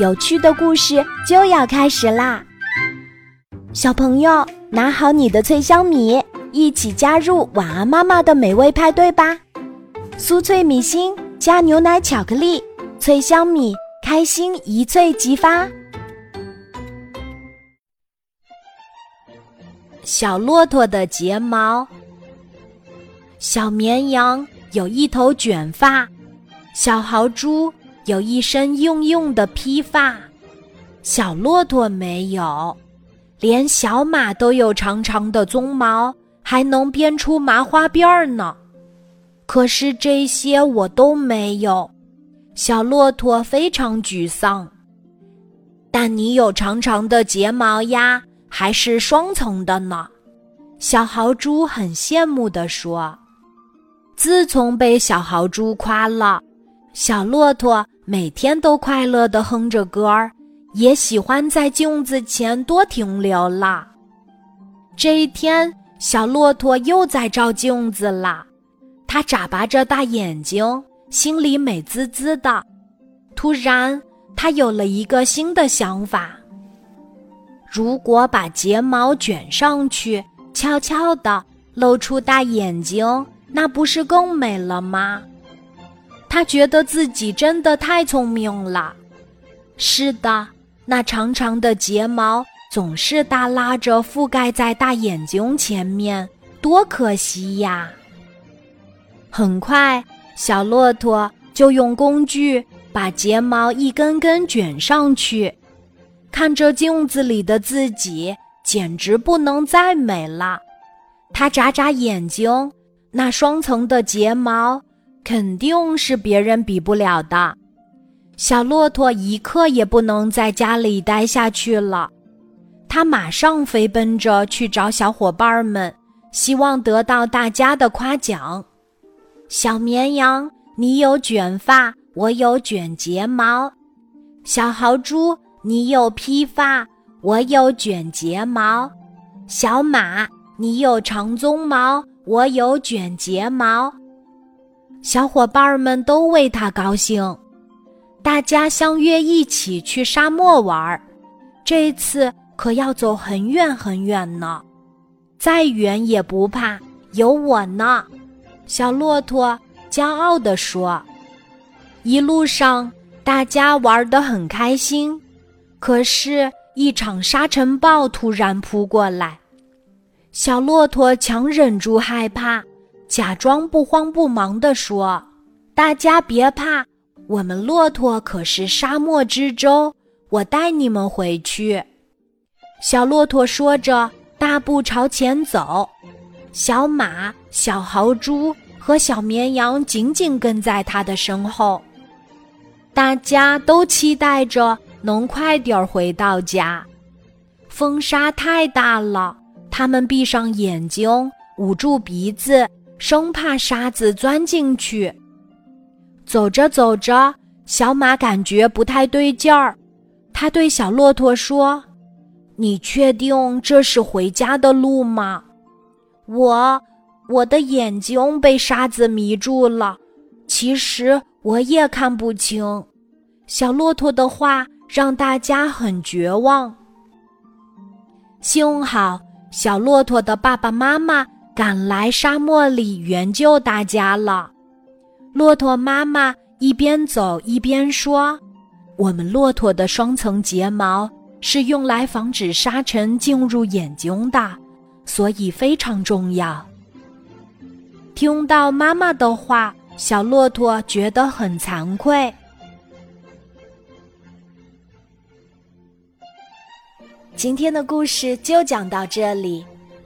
有趣的故事就要开始啦！小朋友，拿好你的脆香米，一起加入晚安妈妈的美味派对吧！酥脆米心加牛奶巧克力，脆香米，开心一脆即发。小骆驼的睫毛，小绵羊有一头卷发，小豪猪。有一身硬硬的披发，小骆驼没有，连小马都有长长的鬃毛，还能编出麻花辫儿呢。可是这些我都没有，小骆驼非常沮丧。但你有长长的睫毛呀，还是双层的呢？小豪猪很羡慕地说。自从被小豪猪夸了，小骆驼。每天都快乐的哼着歌儿，也喜欢在镜子前多停留啦。这一天，小骆驼又在照镜子啦，它眨巴着大眼睛，心里美滋滋的。突然，它有了一个新的想法：如果把睫毛卷上去，悄悄的露出大眼睛，那不是更美了吗？他觉得自己真的太聪明了。是的，那长长的睫毛总是耷拉着覆盖在大眼睛前面，多可惜呀！很快，小骆驼就用工具把睫毛一根根卷上去，看着镜子里的自己，简直不能再美了。他眨眨眼睛，那双层的睫毛。肯定是别人比不了的。小骆驼一刻也不能在家里待下去了，他马上飞奔着去找小伙伴们，希望得到大家的夸奖。小绵羊，你有卷发，我有卷睫毛；小豪猪，你有披发，我有卷睫毛；小马，你有长鬃毛，我有卷睫毛。小伙伴们都为他高兴，大家相约一起去沙漠玩儿这次可要走很远很远呢，再远也不怕，有我呢。小骆驼骄傲地说：“一路上大家玩得很开心，可是，一场沙尘暴突然扑过来，小骆驼强忍住害怕。”假装不慌不忙地说：“大家别怕，我们骆驼可是沙漠之舟，我带你们回去。”小骆驼说着，大步朝前走。小马、小豪猪和小绵羊紧紧跟在他的身后。大家都期待着能快点回到家。风沙太大了，他们闭上眼睛，捂住鼻子。生怕沙子钻进去。走着走着，小马感觉不太对劲儿，他对小骆驼说：“你确定这是回家的路吗？”“我，我的眼睛被沙子迷住了，其实我也看不清。”小骆驼的话让大家很绝望。幸好，小骆驼的爸爸妈妈。赶来沙漠里援救大家了。骆驼妈妈一边走一边说：“我们骆驼的双层睫毛是用来防止沙尘进入眼睛的，所以非常重要。”听到妈妈的话，小骆驼觉得很惭愧。今天的故事就讲到这里。